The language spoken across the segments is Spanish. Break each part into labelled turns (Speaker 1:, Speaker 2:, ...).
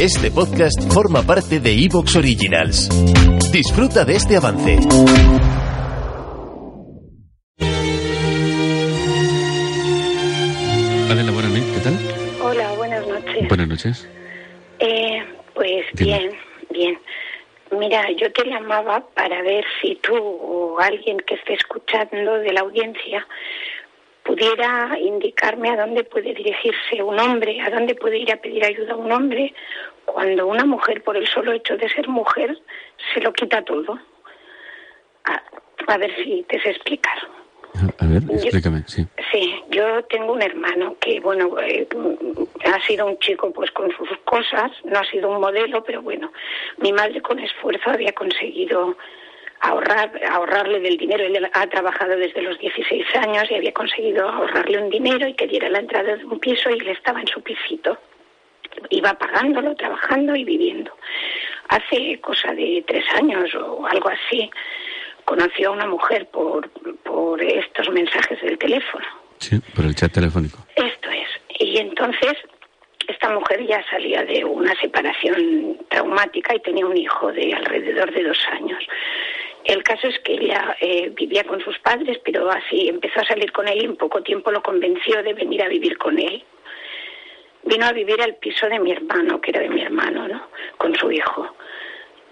Speaker 1: Este podcast forma parte de Evox Originals. Disfruta de este avance.
Speaker 2: Adela, buenas noches, ¿qué tal?
Speaker 3: Hola, buenas noches.
Speaker 2: Buenas noches.
Speaker 3: Eh, pues
Speaker 2: Dime.
Speaker 3: bien, bien. Mira, yo te llamaba para ver si tú o alguien que esté escuchando de la audiencia pudiera indicarme a dónde puede dirigirse un hombre, a dónde puede ir a pedir ayuda a un hombre cuando una mujer, por el solo hecho de ser mujer, se lo quita todo. A, a ver si te sé explicar.
Speaker 2: A ver, explícame, sí.
Speaker 3: Sí, yo tengo un hermano que, bueno, eh, ha sido un chico pues con sus cosas, no ha sido un modelo, pero bueno, mi madre con esfuerzo había conseguido ahorrar, ahorrarle del dinero. Él ha trabajado desde los 16 años y había conseguido ahorrarle un dinero y que diera la entrada de un piso y él estaba en su pisito. Iba pagándolo, trabajando y viviendo. Hace cosa de tres años o algo así, conoció a una mujer por, por estos mensajes del teléfono.
Speaker 2: Sí, por el chat telefónico.
Speaker 3: Esto es. Y entonces esta mujer ya salía de una separación traumática y tenía un hijo de alrededor de dos años. El caso es que ella eh, vivía con sus padres, pero así empezó a salir con él y en poco tiempo lo convenció de venir a vivir con él. Vino a vivir al piso de mi hermano, que era de mi hermano, ¿no? Con su hijo.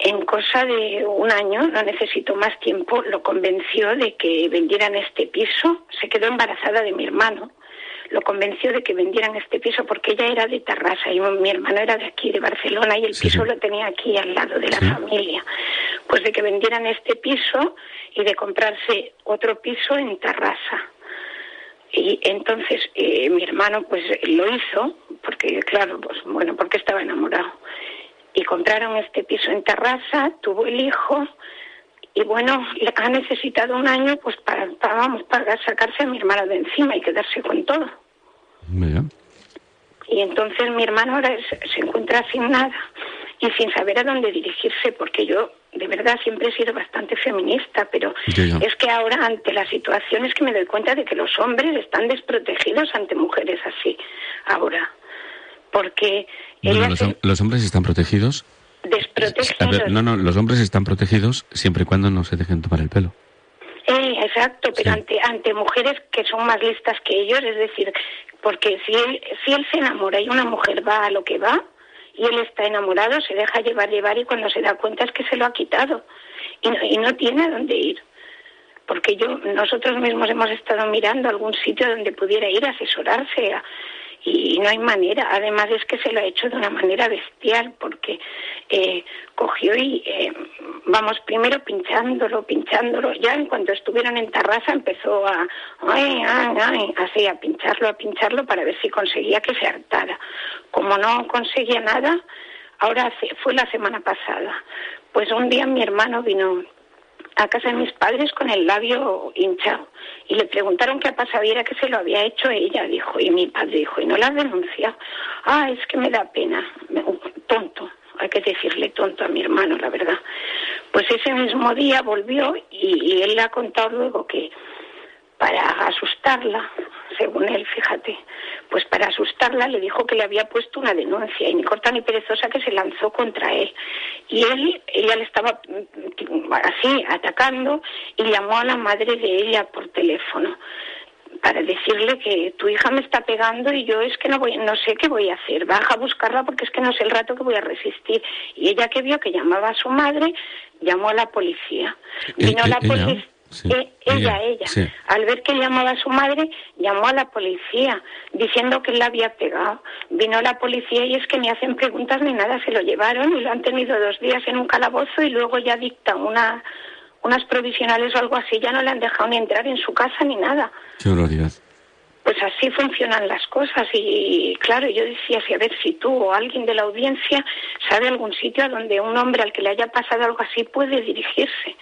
Speaker 3: En cosa de un año, no necesitó más tiempo, lo convenció de que vendieran este piso. Se quedó embarazada de mi hermano. Lo convenció de que vendieran este piso porque ella era de Tarrasa y mi hermano era de aquí, de Barcelona, y el
Speaker 2: Sí,
Speaker 3: piso
Speaker 2: sí.
Speaker 3: lo tenía aquí al lado de la
Speaker 2: Sí.
Speaker 3: familia. Pues de que vendieran este piso y de comprarse otro piso en Tarrasa. Y entonces eh, mi hermano pues lo hizo, porque claro, pues bueno, porque estaba enamorado. Y compraron este piso en Terraza, tuvo el hijo y bueno, le- ha necesitado un año pues para, para, vamos, para sacarse a mi hermano de encima y quedarse con todo.
Speaker 2: Mira.
Speaker 3: Y entonces mi hermano ahora se encuentra sin nada y sin saber a dónde dirigirse, porque yo de verdad siempre he sido bastante feminista, pero es que ahora ante la situación es que me doy cuenta de que los hombres están desprotegidos ante mujeres así, ahora. Porque
Speaker 2: Bueno, los, hom- los hombres están protegidos.
Speaker 3: desprotegidos.
Speaker 2: A ver, no, no, los hombres están protegidos siempre y cuando no se dejen tomar el pelo.
Speaker 3: Eh, exacto, pero
Speaker 2: Sí.
Speaker 3: ante ante mujeres que son más listas que ellos, es decir, porque si él si él se enamora y una mujer va a lo que va y él está enamorado, se deja llevar llevar y cuando se da cuenta es que se lo ha quitado y no, y no tiene a dónde ir. Porque yo nosotros mismos hemos estado mirando algún sitio donde pudiera ir a asesorarse a- y no hay manera. Además es que se lo ha hecho de una manera bestial porque eh, cogió y, eh, vamos, primero pinchándolo, pinchándolo. Ya en cuanto estuvieron en Tarrasa empezó a, ay, ay, ay, así, a pincharlo, a pincharlo para ver si conseguía que se hartara. Como no conseguía nada, ahora fue la semana pasada. Pues un día mi hermano vino a casa de mis padres con el labio hinchado y le preguntaron qué ha pasado y era que se lo había hecho ella, dijo, y mi padre dijo, y no la has denunciado. Ah, es que me da pena, tonto, hay que decirle tonto a mi hermano, la verdad. Pues ese mismo día volvió y, y él le ha contado luego que para asustarla, según él, fíjate, pues para asustarla le dijo que le había puesto una denuncia y ni corta ni perezosa que se lanzó contra él. Y él, ella le estaba mm, así atacando y llamó a la madre de ella por teléfono para decirle que tu hija me está pegando y yo es que no voy, no sé qué voy a hacer, baja a buscarla porque es que no sé el rato que voy a resistir. Y ella que vio que llamaba a su madre, llamó a la policía. Vino
Speaker 2: eh,
Speaker 3: la policía.
Speaker 2: Sí,
Speaker 3: Eh, ella,
Speaker 2: ella,
Speaker 3: ella.
Speaker 2: sí.
Speaker 3: Al ver que llamaba a su madre, llamó a la policía diciendo que él la había pegado. Vino la policía y es que ni hacen preguntas ni nada, se lo llevaron y lo han tenido dos días en un calabozo y luego ya dictan una, unas provisionales o algo así, ya no le han dejado ni entrar en su casa ni nada.
Speaker 2: Qué barbaridad.
Speaker 3: Pues así funcionan las cosas y claro, yo decía, si a ver si tú o alguien de la audiencia sabe algún sitio a donde un hombre al que le haya pasado algo así puede dirigirse.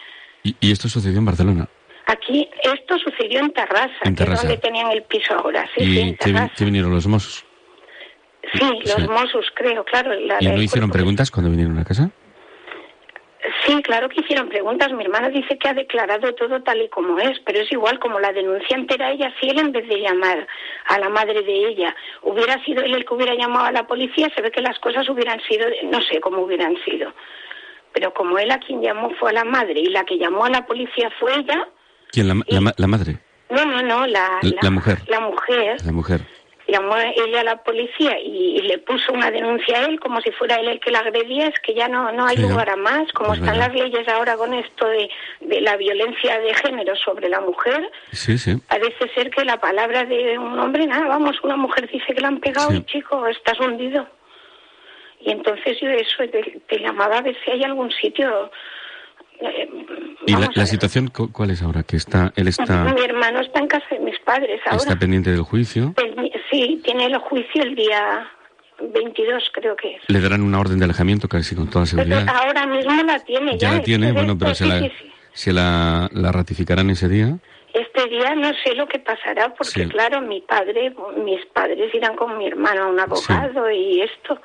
Speaker 2: Y, y esto sucedió en Barcelona.
Speaker 3: Aquí esto sucedió en Tarrasa,
Speaker 2: En
Speaker 3: que es donde tenían el piso ahora, sí, sí,
Speaker 2: ¿Y
Speaker 3: en
Speaker 2: qué, vinieron los mozos?
Speaker 3: Sí, los
Speaker 2: Sí.
Speaker 3: Mossos, creo, claro. la-
Speaker 2: ¿Y no hicieron preguntas cuando vinieron a casa?
Speaker 3: Sí, claro que hicieron preguntas. Mi hermana dice que ha declarado todo tal y como es, pero es igual como la denuncia entera ella, si él en vez de llamar a la madre de ella hubiera sido él el que hubiera llamado a la policía, se ve que las cosas hubieran sido, no sé cómo hubieran sido. Pero como él a quien llamó fue a la madre y la que llamó a la policía fue ella.
Speaker 2: ¿Quién? La, la, madre?
Speaker 3: No, no, no, la,
Speaker 2: la, mujer.
Speaker 3: La mujer.
Speaker 2: La mujer
Speaker 3: llamó ella a la policía y, le puso una denuncia a él como si fuera él el que la agredía, es que ya no, no hay lugar a más, como pues están las leyes ahora con esto de, de, la violencia de género sobre la mujer,
Speaker 2: sí, sí.
Speaker 3: parece ser que la palabra de un hombre, nada, vamos, una mujer dice que la han pegado y chico, estás hundido. Y entonces yo eso te, llamaba a ver si hay algún sitio
Speaker 2: eh, ¿Y la, situación cuál es ahora? Que está, él está...
Speaker 3: Mi hermano está en casa de mis padres ahora.
Speaker 2: ¿Está pendiente del juicio?
Speaker 3: sí, tiene el juicio el día 22 creo que es.
Speaker 2: ¿Le darán una orden de alejamiento casi con toda seguridad?
Speaker 3: ahora mismo la tiene ya.
Speaker 2: Ya la tiene, bueno, pero se, la, se la, la ratificarán ese día.
Speaker 3: Este día no sé lo que pasará porque claro, mi padre, mis padres irán con mi hermano a un abogado y esto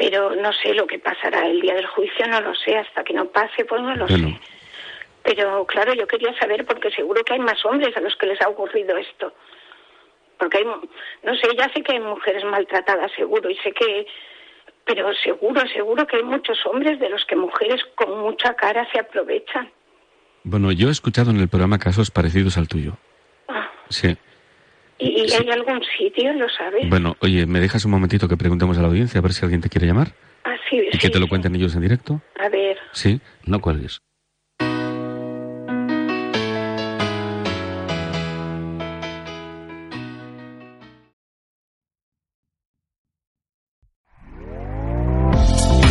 Speaker 3: pero no sé lo que pasará el día del juicio, no lo sé, hasta que no pase, pues no lo sé. Pero claro, yo quería saber porque seguro que hay más hombres a los que les ha ocurrido esto. Porque hay, no sé, ya sé que hay mujeres maltratadas, seguro, y sé que, pero seguro, seguro que hay muchos hombres de los que mujeres con mucha cara se aprovechan.
Speaker 2: Bueno, yo he escuchado en el programa casos parecidos al tuyo.
Speaker 3: Ah.
Speaker 2: Sí.
Speaker 3: ¿Y, hay algún sitio, lo sabes?
Speaker 2: Bueno, oye, ¿me dejas un momentito que preguntemos a la audiencia a ver si alguien te quiere llamar?
Speaker 3: Ah, sí,
Speaker 2: ¿Y que te lo cuenten ellos en directo?
Speaker 3: A ver.
Speaker 2: Sí, no cuelgues.